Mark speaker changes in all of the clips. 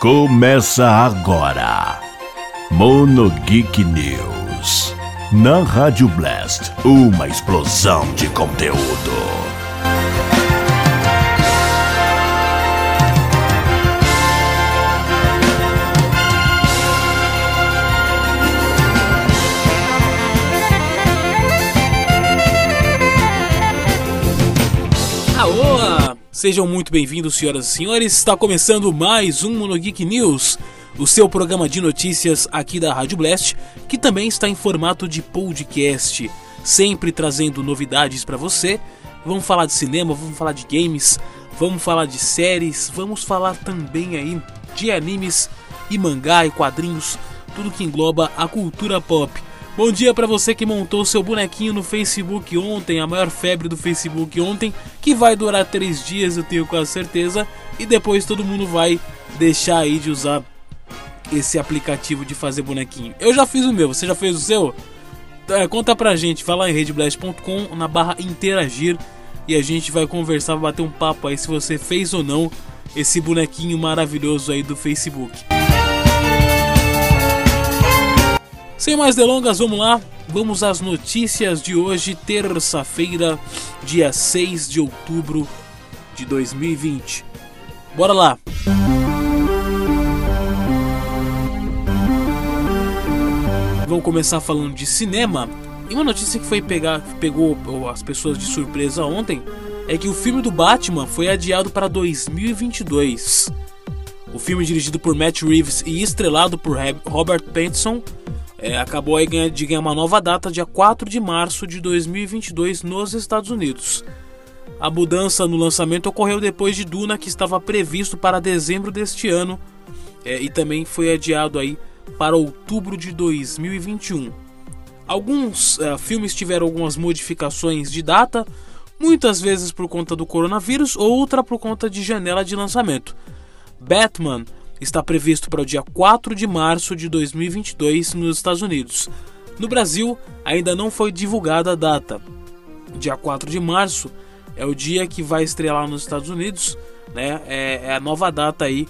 Speaker 1: Começa agora. Mono Geek News. Na Rádio Blast, uma explosão de conteúdo.
Speaker 2: Sejam muito bem-vindos, senhoras e senhores. Está começando mais um Mono Geek News, o seu programa de notícias aqui da Rádio Blast, que também está em formato de podcast, sempre trazendo novidades para você. Vamos falar de cinema, vamos falar de games, vamos falar de séries, vamos falar também aí de animes e mangá e quadrinhos, tudo que engloba a cultura pop. Bom dia para você que montou seu bonequinho no Facebook ontem, a maior febre do Facebook ontem, que vai durar três dias, eu tenho quase certeza, e depois todo mundo vai deixar aí de usar esse aplicativo de fazer bonequinho. Eu já fiz o meu, você já fez o seu? É, conta pra gente, vai lá em redblast.com na barra interagir e a gente vai conversar, vai bater um papo aí se você fez ou não esse bonequinho maravilhoso aí do Facebook. Sem mais delongas, vamos lá. Vamos às notícias de hoje, terça-feira, dia 6 de outubro de 2020. Bora lá. Vamos começar falando de cinema. E uma notícia que foi pegar, pegou as pessoas de surpresa ontem é que o filme do Batman foi adiado para 2022. O filme dirigido por Matt Reeves e estrelado por Robert Pattinson é, acabou aí de ganhar uma nova data, dia 4 de março de 2022, nos Estados Unidos. A mudança no lançamento ocorreu depois de Duna, que estava previsto para dezembro deste ano, é, e também foi adiado aí para outubro de 2021. Alguns é, filmes tiveram algumas modificações de data, muitas vezes por conta do coronavírus, outra por conta de janela de lançamento. Batman está previsto para o dia 4 de março de 2022 nos Estados Unidos. No Brasil, ainda não foi divulgada a data. Dia 4 de março é o dia que vai estrear nos Estados Unidos, né? É, é a nova data aí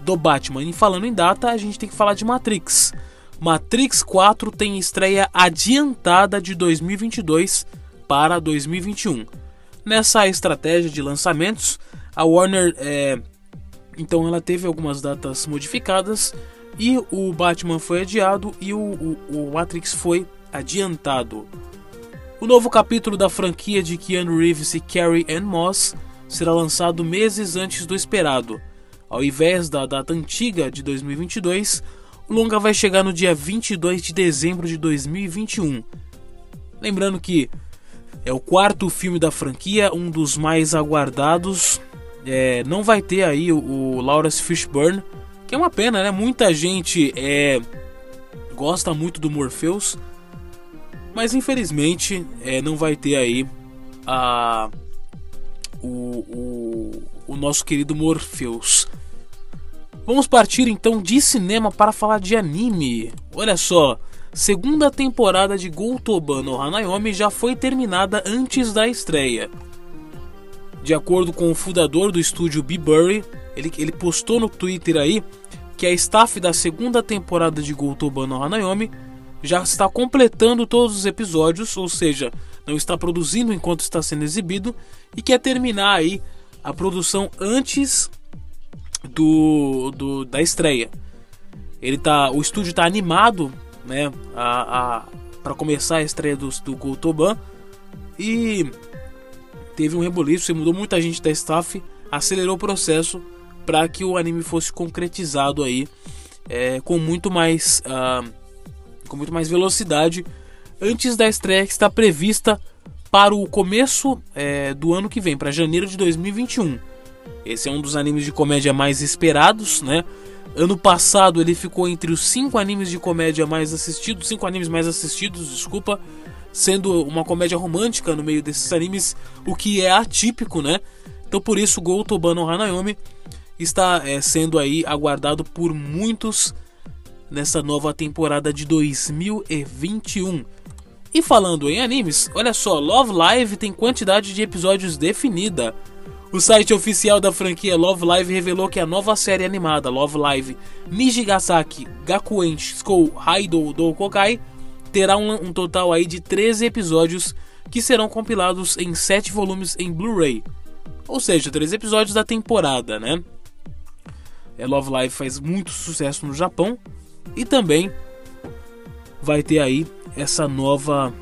Speaker 2: do Batman. E falando em data, a gente tem que falar de Matrix. Matrix 4 tem estreia adiantada de 2022 para 2021. Nessa estratégia de lançamentos, a Warner é, então ela teve algumas datas modificadas e o Batman foi adiado e o, o, o Matrix foi adiantado. O novo capítulo da franquia de Keanu Reeves e Carrie Ann Moss será lançado meses antes do esperado. Ao invés da data antiga de 2022, o longa vai chegar no dia 22 de dezembro de 2021. Lembrando que é o quarto filme da franquia, um dos mais aguardados é, não vai ter aí o, o Lawrence Fishburne, que é uma pena, né? Muita gente é, gosta muito do Morpheus, mas infelizmente é, não vai ter aí a, o, o, o nosso querido Morpheus. Vamos partir então de cinema para falar de anime. Olha só, segunda temporada de Gotoban no Hanayomi já foi terminada antes da estreia. De acordo com o fundador do estúdio B. Burry, ele, ele postou no Twitter aí que a staff da segunda temporada de Gotoban no Hanayomi já está completando todos os episódios, ou seja, não está produzindo enquanto está sendo exibido e quer terminar aí a produção antes do, do da estreia. Ele tá, o estúdio está animado, né, a, a para começar a estreia do, do Gotoban e teve um reboliço, mudou muita gente da staff, acelerou o processo para que o anime fosse concretizado aí é, com muito mais uh, com muito mais velocidade antes da estreia que está prevista para o começo é, do ano que vem, para janeiro de 2021. Esse é um dos animes de comédia mais esperados, né? Ano passado ele ficou entre os cinco animes de comédia mais assistidos, cinco animes mais assistidos, desculpa, sendo uma comédia romântica no meio desses animes, o que é atípico, né? Então por isso Gotoban no Hanayomi está é, sendo aí aguardado por muitos nessa nova temporada de 2021. E falando em animes, olha só, Love Live tem quantidade de episódios definida. O site oficial da franquia Love Live revelou que a nova série animada Love Live Nijigasaki Gakuen Skou Haido do Kokai terá um, um, total aí de 13 episódios que serão compilados em 7 volumes em Blu-ray. Ou seja, 13 episódios da temporada, né? É, Love Live faz muito sucesso no Japão e também vai ter aí essa nova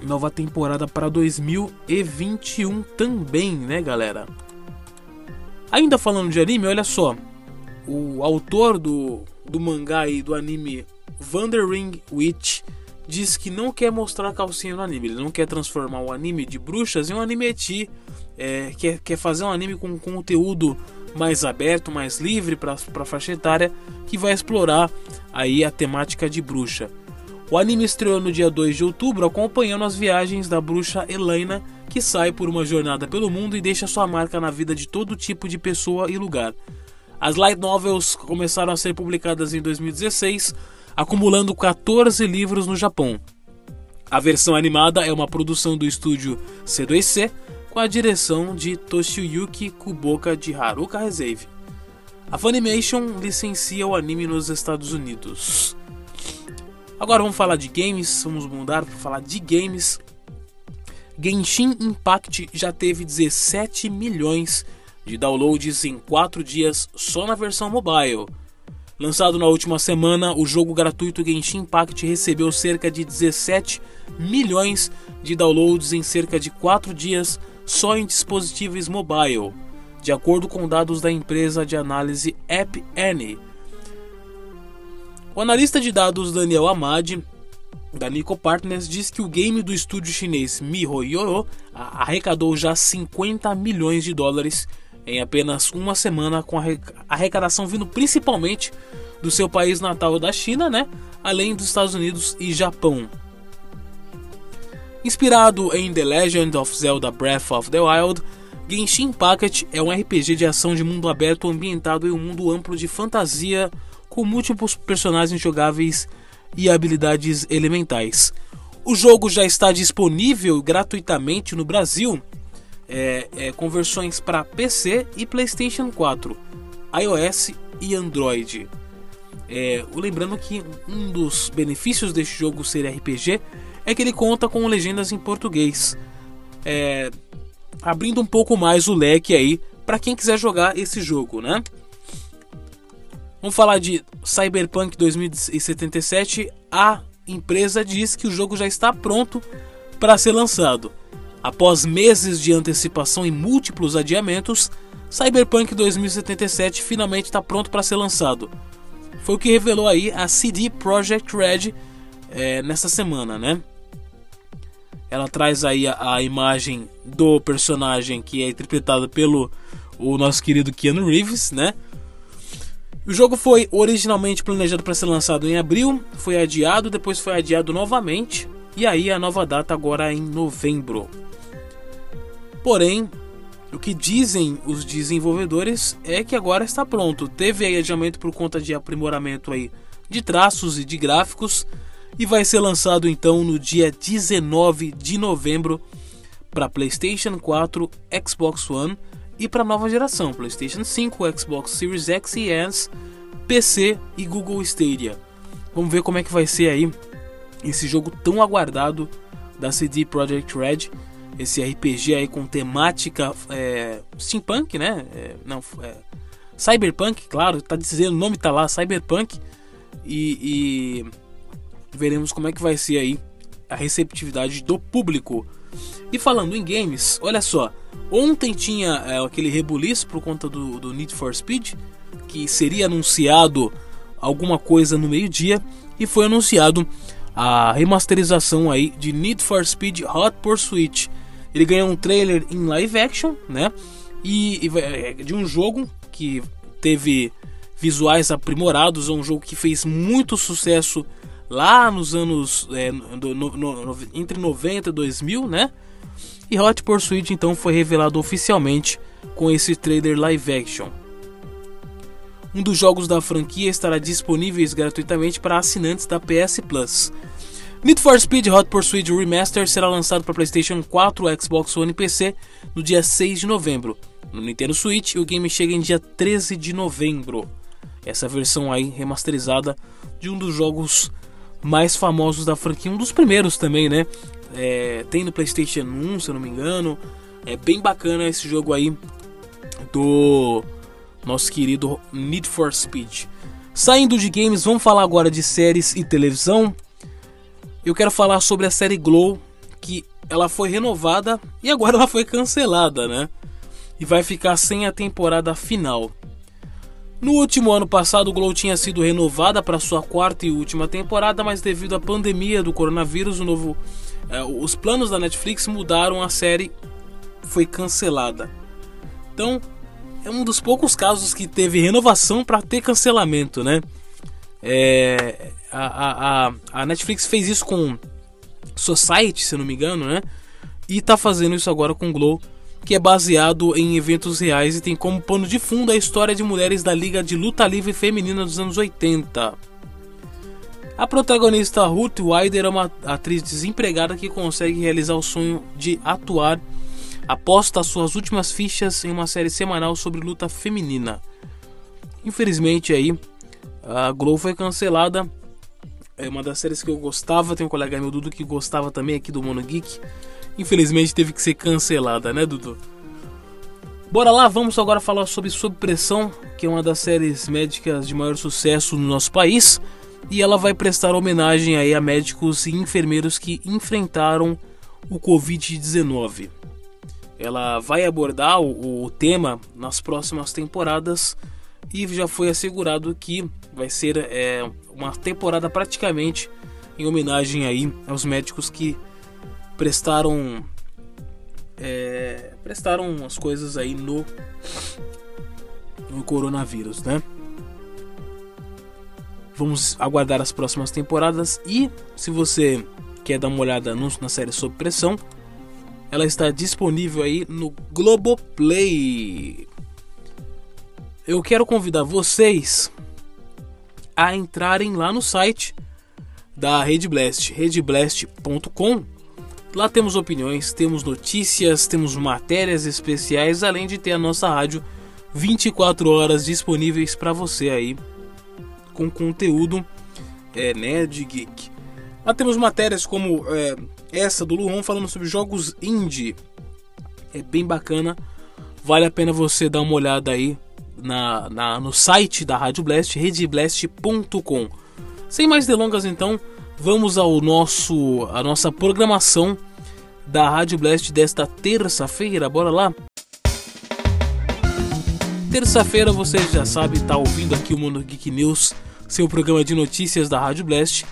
Speaker 2: nova temporada para 2021 também, né, galera? Ainda falando de anime, olha só. O autor do, do mangá e do anime Wandering Witch diz que não quer mostrar calcinha no anime. Ele não quer transformar o anime de bruxas em um anime eti. É, quer, quer fazer um anime com conteúdo mais aberto, mais livre para a faixa etária, que vai explorar aí a temática de bruxa. O anime estreou no dia 2 de outubro, acompanhando as viagens da bruxa Elaina, que sai por uma jornada pelo mundo e deixa sua marca na vida de todo tipo de pessoa e lugar. As light novels começaram a ser publicadas em 2016, acumulando 14 livros no Japão. A versão animada é uma produção do estúdio C2C, com a direção de Toshiyuki Kuboka de Haruka Reserve. A Funimation licencia o anime nos Estados Unidos. Agora vamos falar de games, vamos mudar para falar de games. Genshin Impact já teve 17 milhões de downloads em 4 dias só na versão mobile. Lançado na última semana, o jogo gratuito Genshin Impact recebeu cerca de 17 milhões de downloads em cerca de 4 dias só em dispositivos mobile, de acordo com dados da empresa de análise App Annie. O analista de dados Daniel Amadi, da Nico Partners, diz que o game do estúdio chinês MiHoYo arrecadou já 50 milhões de dólares em apenas uma semana, com a arrecadação vindo principalmente do seu país natal da China, né? além dos Estados Unidos e Japão. Inspirado em The Legend of Zelda Breath of the Wild, Genshin Impact é um RPG de ação de mundo aberto ambientado em um mundo amplo de fantasia com múltiplos personagens jogáveis e habilidades elementais. O jogo já está disponível gratuitamente no Brasil, é, é, com versões para PC e PlayStation 4, iOS e Android. É, lembrando que um dos benefícios deste jogo ser RPG é que ele conta com legendas em português, é, abrindo um pouco mais o leque aí para quem quiser jogar esse jogo, né? Vamos falar de Cyberpunk 2077. A empresa diz que o jogo já está pronto para ser lançado. Após meses de antecipação e múltiplos adiamentos, Cyberpunk 2077 finalmente está pronto para ser lançado. Foi o que revelou aí a CD Projekt Red é, nessa semana, né? Ela traz aí a, a, imagem do personagem que é interpretado pelo o nosso querido Keanu Reeves, né? O jogo foi originalmente planejado para ser lançado em abril, foi adiado, depois foi adiado novamente, e aí a nova data agora é em novembro. Porém, o que dizem os desenvolvedores é que agora está pronto. Teve adiamento por conta de aprimoramento aí de traços e de gráficos e vai ser lançado então no dia 19 de novembro para PlayStation 4, Xbox One e para nova geração, PlayStation 5, Xbox Series X e S, PC e Google Stadia. Vamos ver como é que vai ser aí esse jogo tão aguardado da CD Projekt Red, esse RPG aí com temática é, steampunk, né? É, não, é, cyberpunk, claro, tá dizendo, o nome tá lá, cyberpunk e, e veremos como é que vai ser aí a receptividade do público. E falando em games, olha só, ontem tinha é, aquele rebuliço por conta do, do Need for Speed, que seria anunciado alguma coisa no meio-dia, e foi anunciado a remasterização aí de Need for Speed Hot Pursuit. Ele ganhou um trailer em live action, né? E, e é, de um jogo que teve visuais aprimorados, é um jogo que fez muito sucesso lá nos anos é, no, no, entre 90 e 2000, né? E Hot Pursuit então foi revelado oficialmente com esse trailer live action. Um dos jogos da franquia estará disponível gratuitamente para assinantes da PS Plus. Need for Speed Hot Pursuit Remaster será lançado para PlayStation 4, Xbox One e PC no dia 6 de novembro. no Nintendo Switch o game chega em dia 13 de novembro. Essa versão aí remasterizada de um dos jogos mais famosos da franquia, um dos primeiros também, né? É, tem no PlayStation 1, se eu não me engano. É bem bacana esse jogo aí do nosso querido Need for Speed. Saindo de games, vamos falar agora de séries e televisão. Eu quero falar sobre a série Glow, que ela foi renovada e agora ela foi cancelada, né? E vai ficar sem a temporada final. No último ano passado, Glow tinha sido renovada para sua quarta e última temporada, mas devido à pandemia do coronavírus, novo, eh, os planos da Netflix mudaram, a série foi cancelada. Então, é um dos poucos casos que teve renovação para ter cancelamento, né? É, a, a, a Netflix fez isso com Society, se não me engano, né? E tá fazendo isso agora com Glow que é baseado em eventos reais e tem como pano de fundo a história de mulheres da Liga de Luta Livre Feminina dos anos 80. A protagonista Ruth Wider é uma atriz desempregada que consegue realizar o sonho de atuar aposta suas últimas fichas em uma série semanal sobre luta feminina. Infelizmente aí a Glow foi cancelada. É uma das séries que eu gostava, tem um colega meu Dudu que gostava também aqui do Mono Geek infelizmente teve que ser cancelada, né, Dudu? Bora lá, vamos agora falar sobre Sob Pressão, que é uma das séries médicas de maior sucesso no nosso país, e ela vai prestar homenagem aí a médicos e enfermeiros que enfrentaram o Covid-19. Ela vai abordar o, o, tema nas próximas temporadas e já foi assegurado que vai ser é, uma temporada praticamente em homenagem aí aos médicos que prestaram é, prestaram as coisas aí no no coronavírus, né? Vamos aguardar as próximas temporadas e se você quer dar uma olhada na série Sob Pressão, ela está disponível aí no Globoplay. Eu quero convidar vocês a entrarem lá no site da Rede Blast, redblast.com Lá temos opiniões, temos notícias, temos matérias especiais, além de ter a nossa rádio 24 horas disponíveis para você aí com conteúdo é, nerd geek. Lá temos matérias como é, essa do Luan falando sobre jogos indie. É bem bacana, vale a pena você dar uma olhada aí na, na no site da Rádio Blast, redblast.com. Sem mais delongas então, vamos ao nosso a nossa programação da Rádio Blast desta terça-feira. Bora lá. Terça-feira você já sabe, tá ouvindo aqui o Mundo Geek News, seu programa de notícias da Rádio Blast.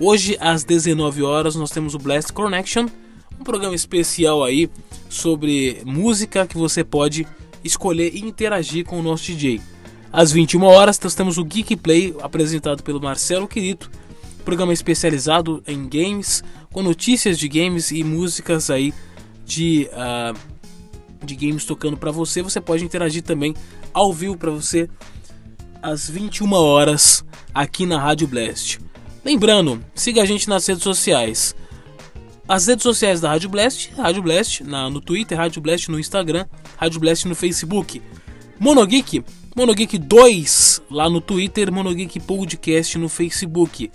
Speaker 2: Hoje às 19 horas nós temos o Blast Connection, um programa especial aí sobre música que você pode escolher e interagir com o nosso DJ. Às 21 horas nós temos o Geek Play apresentado pelo Marcelo Quirito programa especializado em games, com notícias de games e músicas aí de, uh, de games tocando para você. Você pode interagir também ao vivo para você às 21 horas aqui na Rádio Blast. Lembrando, siga a gente nas redes sociais. As redes sociais da Rádio Blast, Rádio Blast na, no Twitter, Rádio Blast no Instagram, Rádio Blast no Facebook. Monogeek, Monogeek 2 lá no Twitter, Monogeek Podcast no Facebook.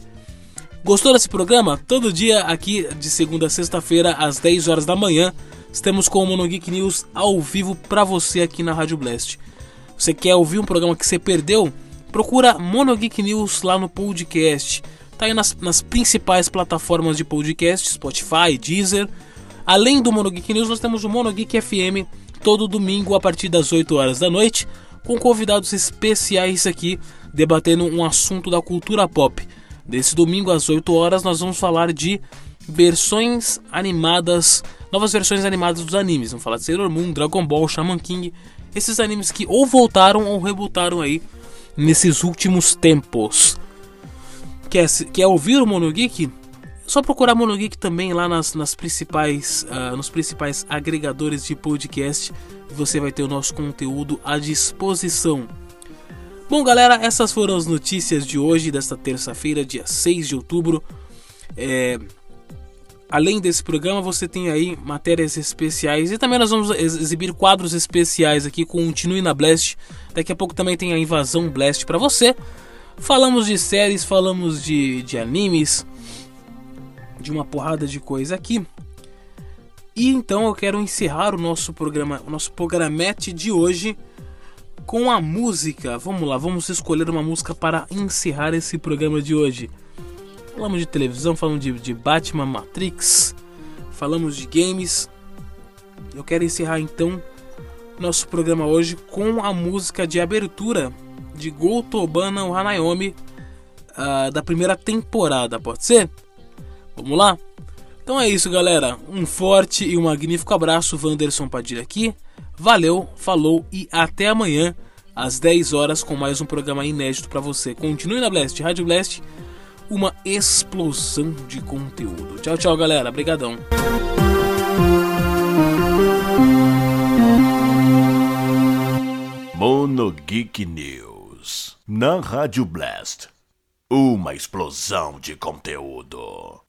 Speaker 2: Gostou desse programa? Todo dia aqui de segunda a sexta-feira às 10 horas da manhã, estamos com o Mono Geek News ao vivo para você aqui na Rádio Blast. Você quer ouvir um programa que você perdeu? Procura Mono Geek News lá no podcast. Tá aí nas, nas principais plataformas de podcast, Spotify, Deezer. Além do Mono Geek News, nós temos o Mono Geek FM todo domingo a partir das 8 horas da noite, com convidados especiais aqui debatendo um assunto da cultura pop. Desse domingo às 8 horas nós vamos falar de versões animadas, novas versões animadas dos animes. Vamos falar de Sailor Moon, Dragon Ball, Shaman King, esses animes que ou voltaram ou rebutaram aí nesses últimos tempos. Quer, quer ouvir o Monogeek? Só procurar Monogeek também lá nas, nas principais, uh, nos principais agregadores de podcast você vai ter o nosso conteúdo à disposição. Bom, galera, essas foram as notícias de hoje, desta terça-feira, dia 6 de outubro. É... além desse programa, você tem aí matérias especiais e também nós vamos exibir quadros especiais aqui. Continue na Blast. Daqui a pouco também tem a Invasão Blast para você. Falamos de séries, falamos de, de animes, de uma porrada de coisa aqui. E então eu quero encerrar o nosso programa, o nosso programete de hoje com a música. Vamos lá, vamos escolher uma música para encerrar esse programa de hoje. Falamos de televisão, falamos de, de Batman Matrix, falamos de games. Eu quero encerrar então nosso programa hoje com a música de abertura de Gotobana Hanayomi uh, da primeira temporada, pode ser? Vamos lá? Então é isso, galera. Um forte e um magnífico abraço, Wanderson Padilha aqui. Valeu, falou e até amanhã às 10 horas com mais um programa inédito para você. Continue na Blast, Rádio Blast, uma explosão de conteúdo. Tchau, tchau, galera. Obrigadão.
Speaker 1: Mono Geek News na Rádio Blast. Uma explosão de conteúdo.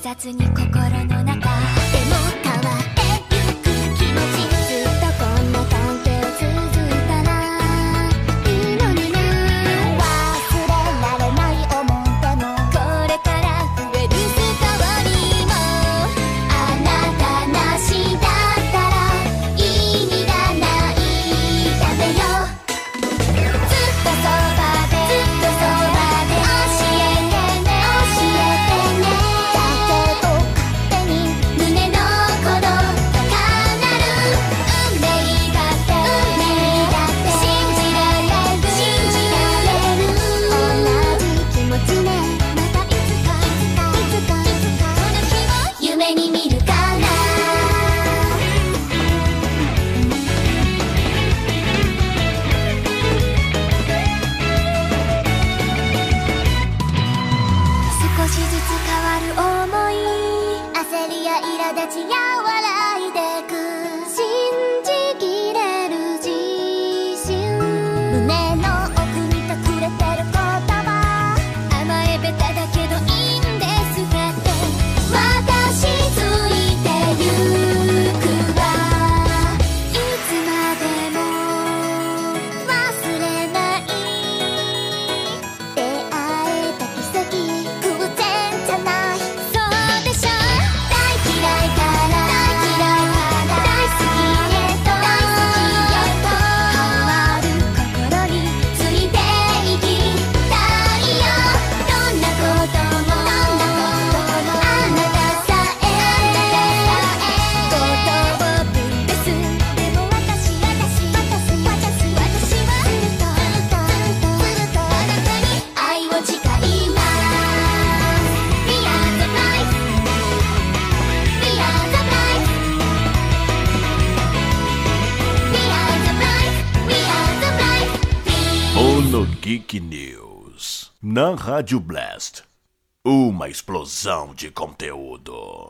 Speaker 3: 雑に心の中
Speaker 1: no na Rádio Blast. Uma explosão de conteúdo.